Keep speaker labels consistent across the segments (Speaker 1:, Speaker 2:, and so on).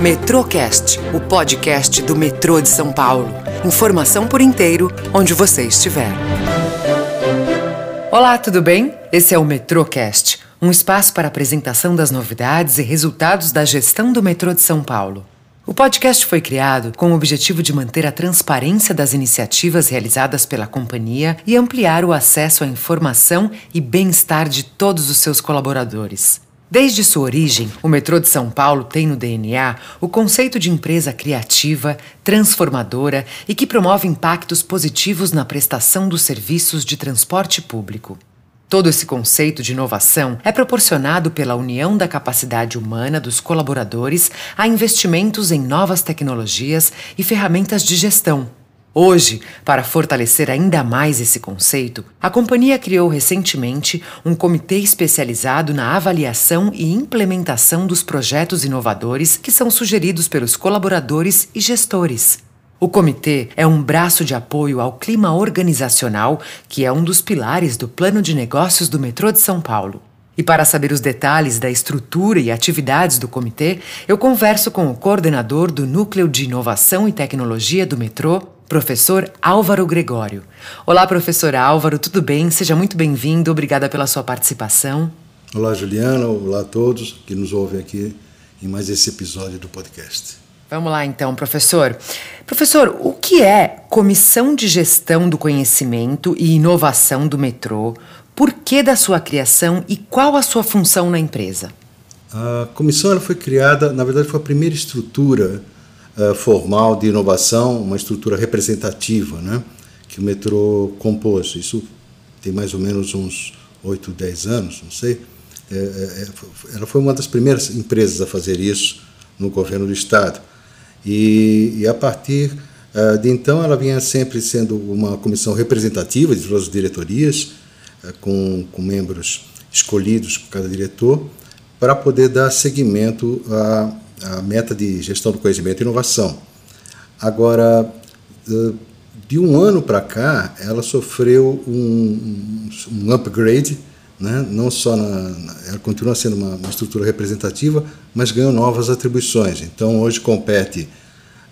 Speaker 1: Metrocast, o podcast do metrô de São Paulo. Informação por inteiro, onde você estiver. Olá, tudo bem? Esse é o Metrocast, um espaço para apresentação das novidades e resultados da gestão do metrô de São Paulo. O podcast foi criado com o objetivo de manter a transparência das iniciativas realizadas pela companhia e ampliar o acesso à informação e bem-estar de todos os seus colaboradores. Desde sua origem, o metrô de São Paulo tem no DNA o conceito de empresa criativa, transformadora e que promove impactos positivos na prestação dos serviços de transporte público. Todo esse conceito de inovação é proporcionado pela união da capacidade humana dos colaboradores a investimentos em novas tecnologias e ferramentas de gestão Hoje, para fortalecer ainda mais esse conceito, a companhia criou recentemente um comitê especializado na avaliação e implementação dos projetos inovadores que são sugeridos pelos colaboradores e gestores. O comitê é um braço de apoio ao clima organizacional, que é um dos pilares do plano de negócios do metrô de São Paulo. E para saber os detalhes da estrutura e atividades do comitê, eu converso com o coordenador do Núcleo de Inovação e Tecnologia do metrô, professor Álvaro Gregório. Olá, professor Álvaro, tudo bem? Seja muito bem-vindo, obrigada pela sua participação.
Speaker 2: Olá, Juliana, olá a todos que nos ouvem aqui em mais esse episódio do podcast.
Speaker 1: Vamos lá então, professor. Professor, o que é Comissão de Gestão do Conhecimento e Inovação do Metrô? Por que da sua criação e qual a sua função na empresa?
Speaker 2: A comissão ela foi criada, na verdade, foi a primeira estrutura uh, formal de inovação, uma estrutura representativa, né, que o metrô compôs. Isso tem mais ou menos uns 8, 10 anos, não sei. É, é, é ela foi uma das primeiras empresas a fazer isso no governo do Estado. E, e a partir uh, de então, ela vinha sempre sendo uma comissão representativa de todas as diretorias, uh, com, com membros escolhidos por cada diretor, para poder dar seguimento a a meta de gestão do conhecimento e inovação. Agora, de um ano para cá, ela sofreu um, um upgrade, né? não só na, ela continua sendo uma, uma, estrutura representativa, mas ganhou novas atribuições. Então, hoje compete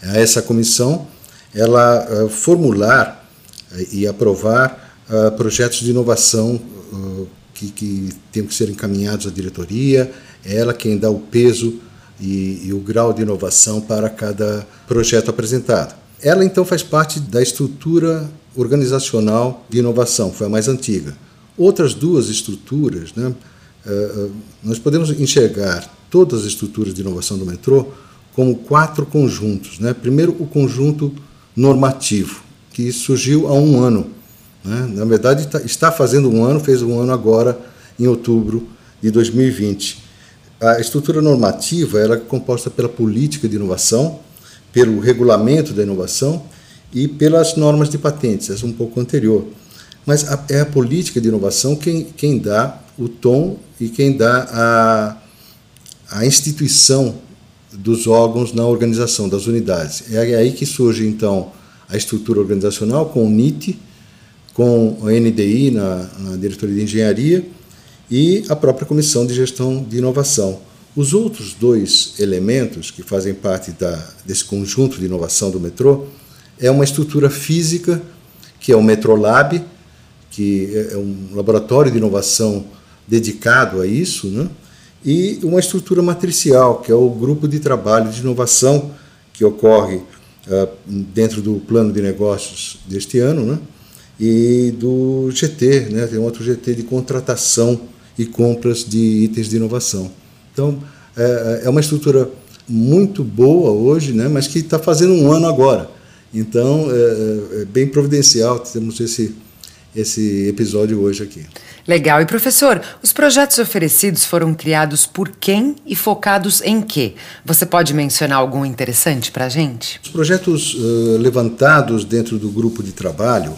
Speaker 2: a essa comissão ela uh, formular uh, e aprovar projetos de inovação que, que têm que ser encaminhados à diretoria, ela quem dá o peso e, e o grau de inovação para cada projeto apresentado. Ela então faz parte da estrutura organizacional de inovação, foi a mais antiga. Outras duas estruturas, né, eh, eh, nós podemos enxergar todas as estruturas de inovação do metrô como quatro conjuntos. Né? Primeiro, o conjunto normativo, que surgiu há um ano. Né? Na verdade, tá, está fazendo um ano, fez um ano agora, em outubro de 2020. A estrutura normativa ela é composta pela política de inovação, pelo regulamento da inovação e pelas normas de patentes, essa é um pouco anterior. Mas a, é a política de inovação quem, quem dá o tom e quem dá a, a instituição dos órgãos na organização, das unidades. É aí que surge, então, a estrutura organizacional com o NIT, com a NDI na, na diretoria de engenharia e a própria Comissão de Gestão de Inovação. Os outros dois elementos que fazem parte da, desse conjunto de inovação do metrô é uma estrutura física, que é o Metrolab, que é, é um laboratório de inovação dedicado a isso, né? e uma estrutura matricial, que é o grupo de trabalho de inovação que ocorre uh, dentro do plano de negócios deste ano, né? e do GT, né? tem outro GT de contratação e compras de itens de inovação. Então, é, é uma estrutura muito boa hoje, né, mas que está fazendo um ano agora. Então, é, é, é bem providencial temos esse, esse episódio hoje aqui.
Speaker 1: Legal. E professor, os projetos oferecidos foram criados por quem e focados em quê? Você pode mencionar algum interessante para a gente?
Speaker 2: Os projetos uh, levantados dentro do grupo de trabalho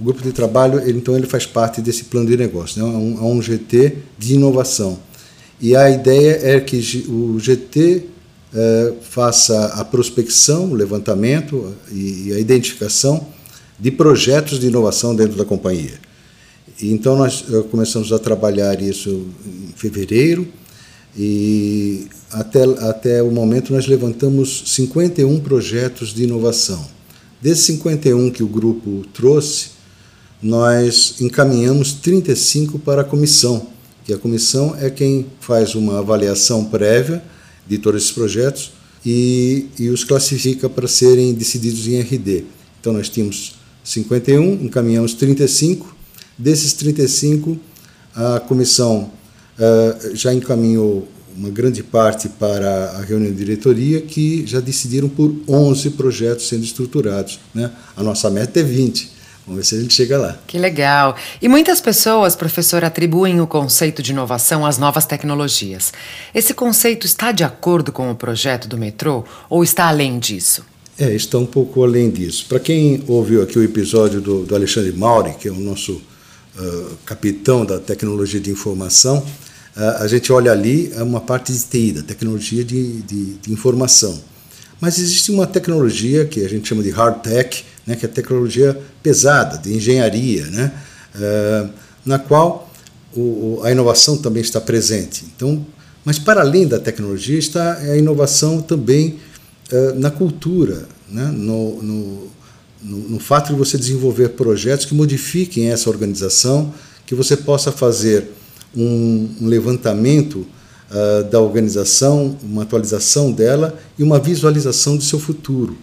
Speaker 2: o grupo de trabalho, ele, então, ele faz parte desse plano de negócio, né? há, um, há um GT de inovação. E a ideia é que o GT eh, faça a prospecção, o levantamento e, a identificação de projetos de inovação dentro da companhia. E, então, nós começamos a trabalhar isso em fevereiro. e até, até o momento nós levantamos 51 projetos de inovação. Desses 51 que o grupo trouxe, nós encaminhamos 35 para a comissão, que a comissão é quem faz uma avaliação prévia de todos esses projetos e, e os classifica para serem decididos em RD. Então nós tínhamos 51, encaminhamos 35. Desses 35, a comissão uh, já encaminhou uma grande parte para a reunião de diretoria, que já decidiram por 11 projetos sendo estruturados. Né? A nossa meta é 20. Vamos ver se a gente chega lá.
Speaker 1: Que legal. E muitas pessoas, professor, atribuem o conceito de inovação às novas tecnologias. Esse conceito está de acordo com o projeto do metrô ou está além disso?
Speaker 2: É, está um pouco além disso. Para quem ouviu aqui o episódio do, do Alexandre Mauri, que é o nosso uh, capitão da tecnologia de informação, uh, a gente olha ali é uma parte de TI, da tecnologia de, de, de, informação. Mas existe uma tecnologia que a gente chama de hard tech, né, que é a tecnologia pesada, de engenharia, né, uh, na qual o, a inovação também está presente. Então, mas para além da tecnologia está a inovação também eh, na cultura, né? no, no, no, no, fato de você desenvolver projetos que modifiquem essa organização, que você possa fazer um, um levantamento uh, da organização, uma atualização dela e uma visualização do seu futuro.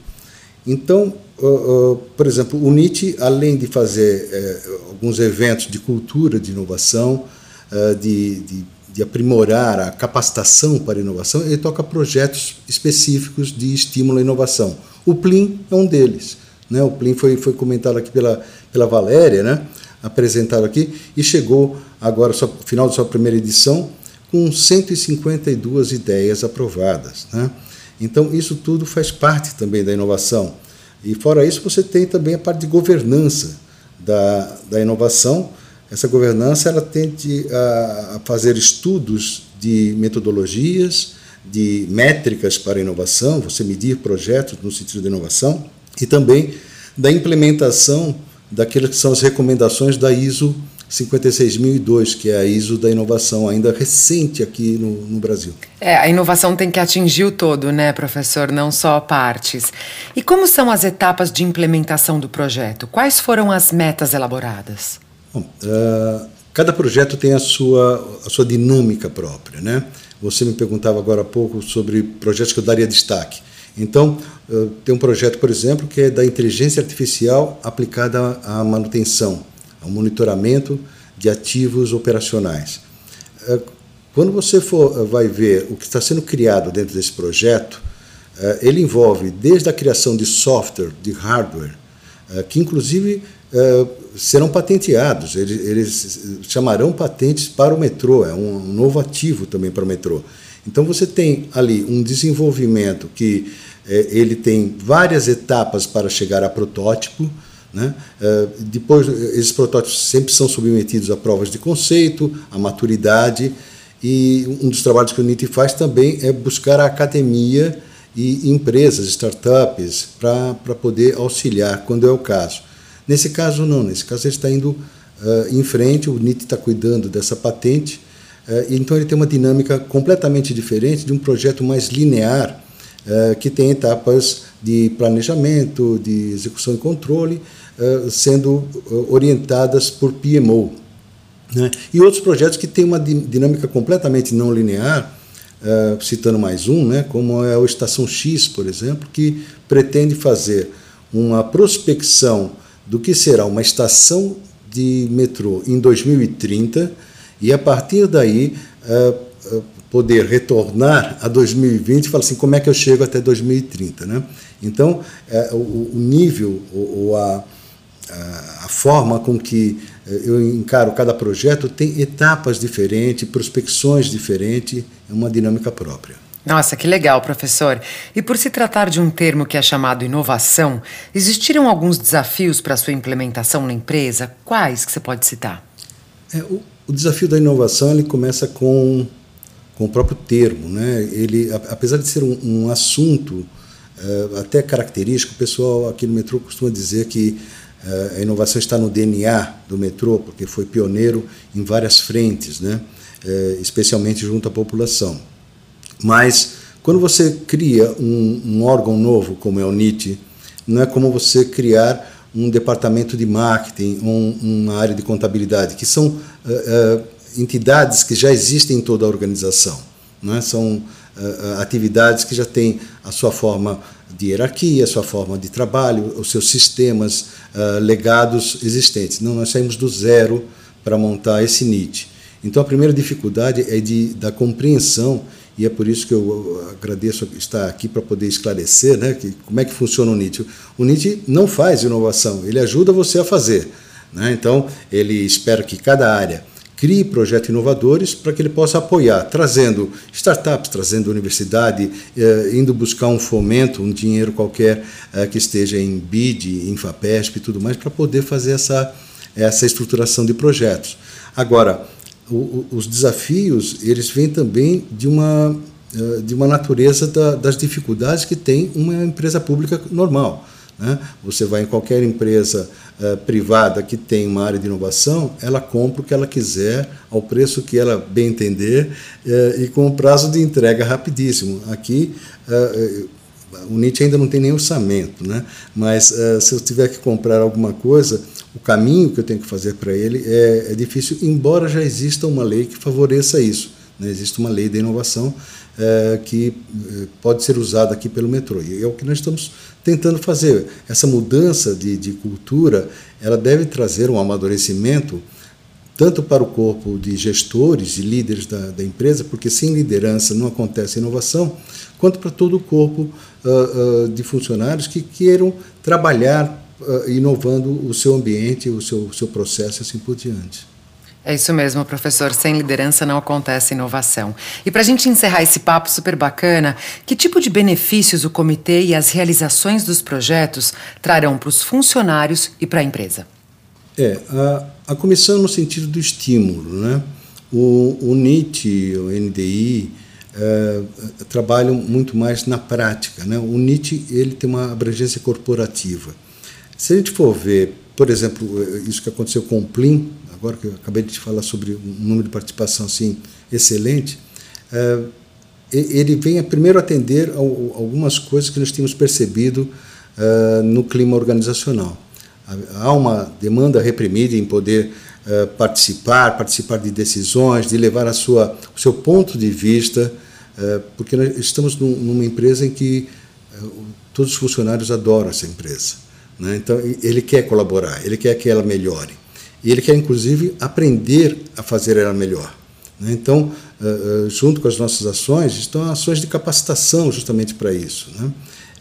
Speaker 2: Então, uh, uh, por exemplo, o NIT, além de fazer eh, alguns eventos de cultura, de inovação, de, de de aprimorar a capacitação para a inovação, ele toca projetos específicos de estímulo à inovação. O Plim é um deles. Né? O Plim foi, foi comentado aqui pela, pela Valéria, né? apresentado aqui, e chegou agora, no final da sua primeira edição, com 152 ideias aprovadas. Né? Então, isso tudo faz parte também da inovação. E, fora isso, você tem também a parte de governança da, da inovação, essa governança ela tende a fazer estudos de metodologias, de métricas para inovação, você medir projetos no sentido de inovação, e também da implementação daquelas que são as recomendações da ISO 56002, que é a ISO da inovação, ainda recente aqui no, no, Brasil.
Speaker 1: É, a inovação tem que atingir o todo, né, professor, não só partes. E como são as etapas de implementação do projeto? Quais foram as metas elaboradas?
Speaker 2: Bom, uh, cada projeto tem a sua, a sua dinâmica própria. Né? Você me perguntava agora há pouco sobre projetos que eu daria destaque. Então, uh, tem um projeto, por exemplo, que é da inteligência artificial aplicada à manutenção, ao monitoramento de ativos operacionais. Uh, quando você for, vai ver o que está sendo criado dentro desse projeto, ele envolve desde a criação de software, de hardware, que inclusive serão patenteados, eles, eles, chamarão patentes para o metrô, é um, um, novo ativo também para o metrô. Então você tem ali um desenvolvimento que é, ele tem várias etapas para chegar a protótipo, né? É, depois, esses protótipos sempre são submetidos a provas de conceito, a maturidade, e um dos trabalhos que o NIT faz também é buscar a academia e empresas, startups, para poder auxiliar quando é o caso. Nesse caso, não. Nesse caso, ele está indo uh, em frente, o NIT está cuidando dessa patente, uh, então ele tem uma dinâmica completamente diferente de um projeto mais linear, uh, que tem etapas de planejamento, de execução e controle, sendo orientadas por PMO. Né? E outros projetos que têm uma dinâmica completamente não linear, citando mais um, né? como é o Estação X, por exemplo, que pretende fazer uma prospecção do que será uma estação de metrô em 2030 e a partir daí poder retornar a 2020 e falar assim como é que eu chego até 2030, né? Então uh, o, o, nível ou, a, a, a forma com que eu encaro cada projeto tem etapas diferentes, prospecções diferentes, é uma dinâmica própria.
Speaker 1: Nossa, que legal, professor. E por se tratar de um termo que é chamado inovação, existiram alguns desafios para a sua implementação na empresa? Quais que você pode citar?
Speaker 2: É, o, o, desafio da inovação ele começa com, com o próprio termo. Né? Ele, apesar de ser um, um assunto é, até característico, o pessoal aqui no metrô costuma dizer que é, a inovação está no DNA do metrô, porque foi pioneiro em várias frentes. Né? é, especialmente junto à população. Mas quando você cria um, um órgão novo, como é o NIT, não é como você criar um departamento de marketing ou uma área de contabilidade, que são uh, uh, entidades que já existem em toda a organização. Não é? São uh, atividades que já têm a sua forma de hierarquia, a sua forma de trabalho, os seus sistemas legados existentes. Não, nós saímos do zero para montar esse NIT. Então a primeira dificuldade é de, da compreensão e é por isso que eu agradeço estar aqui para poder esclarecer né, que, como é que funciona o NIT. O NIT não faz inovação, ele ajuda você a fazer. Né? Então, ele espera que cada área crie projetos inovadores para que ele possa apoiar, trazendo startups, trazendo universidade, eh, indo buscar um fomento, um dinheiro qualquer eh, que esteja em BID, em FAPESP e tudo mais, para poder fazer essa, essa estruturação de projetos. Agora, o, os desafios eles vêm também de uma eh, de uma natureza da, das dificuldades que tem uma empresa pública normal. Né? Você vai em qualquer empresa uh, privada que tem uma área de inovação, ela compra o que ela quiser, ao preço que ela bem entender uh, e com um prazo de entrega rapidíssimo. Aqui, uh, o NIT ainda não tem nem orçamento, né? mas se eu tiver que comprar alguma coisa, o caminho que eu tenho que fazer para ele é, é, difícil, embora já exista uma lei que favoreça isso. Né? Existe uma lei da inovação é, que pode ser usada aqui pelo metrô. E é o que nós estamos tentando fazer. Essa mudança de, de cultura ela deve trazer um amadurecimento tanto para o corpo de gestores e líderes da, da, empresa, porque sem liderança não acontece inovação, quanto para todo o corpo uh, uh, de funcionários que queiram trabalhar uh, inovando o seu ambiente, o seu, seu processo e assim por diante.
Speaker 1: É isso mesmo, professor. Sem liderança não acontece inovação. E para a gente encerrar esse papo super bacana, que tipo de benefícios o comitê e as realizações dos projetos trarão para os funcionários e para a empresa?
Speaker 2: É, a, a comissão no sentido do estímulo, né? O, o NIT, o NDI, é, trabalham muito mais na prática, né? O NIT ele tem uma abrangência corporativa. Se a gente for ver, por exemplo, isso que aconteceu com o Plim, agora que eu acabei de falar sobre um número de participação assim excelente, é, ele vem a primeiro atender algumas coisas que nós tínhamos percebido é, no clima organizacional. Há uma demanda reprimida em poder participar, participar de decisões, de levar a sua, o seu ponto de vista, porque nós estamos numa empresa em que todos os funcionários adoram essa empresa. Né? Então, ele quer colaborar, ele quer que ela melhore. E ele quer, inclusive, aprender a fazer ela melhor. Né? Então, junto com as nossas ações, estão ações de capacitação justamente para isso. Né?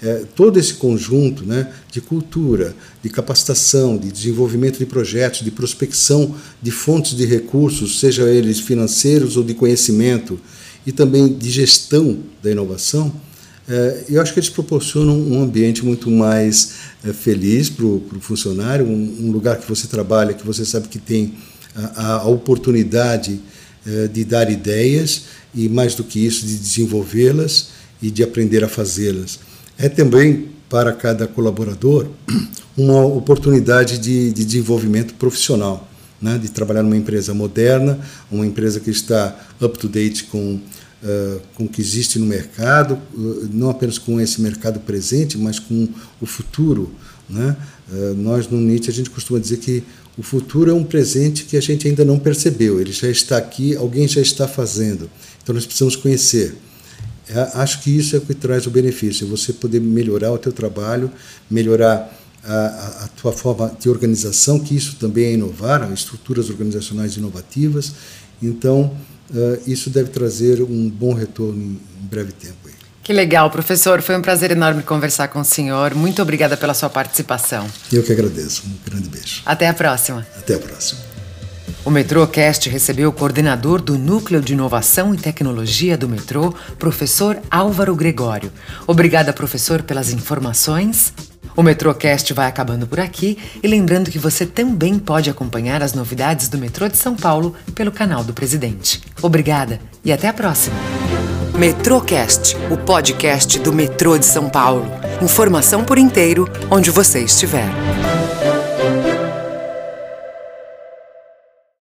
Speaker 2: É, todo esse conjunto né, de cultura, de capacitação, de desenvolvimento de projetos, de prospecção de fontes de recursos, seja eles financeiros ou de conhecimento, e também de gestão da inovação, eu acho que eles proporcionam um ambiente muito mais é, feliz para o funcionário, um, lugar que você trabalha, que você sabe que tem a, a oportunidade é, de dar ideias e, mais do que isso, de desenvolvê-las e de aprender a fazê-las. É também, para cada colaborador, uma oportunidade de, de desenvolvimento profissional. Né, de trabalhar numa empresa moderna, uma empresa que está up to date com uh, com o que existe no mercado, uh, não apenas com esse mercado presente, mas com o futuro. Né? Uh, nós no Nietzsche a gente costuma dizer que o futuro é um presente que a gente ainda não percebeu, ele já está aqui, alguém já está fazendo. Então nós precisamos conhecer. É, acho que isso é o que traz o benefício, você poder melhorar o teu trabalho, melhorar a, a, tua forma de organização, que isso também é inovar, estruturas organizacionais inovativas. Então, uh, isso deve trazer um bom retorno em, em breve tempo. Aí.
Speaker 1: Que legal, professor. Foi um prazer enorme conversar com o senhor. Muito obrigada pela sua participação.
Speaker 2: Eu que agradeço. Um grande beijo.
Speaker 1: Até a próxima.
Speaker 2: Até a próxima.
Speaker 1: O Metrocast recebeu o coordenador do Núcleo de Inovação e Tecnologia do Metrô, professor Álvaro Gregório. Obrigada, professor, pelas informações. O Metrocast vai acabando por aqui e lembrando que você também pode acompanhar as novidades do metrô de São Paulo pelo canal do Presidente. Obrigada e até a próxima. Metrocast, o podcast do metrô de São Paulo. Informação por inteiro, onde você estiver.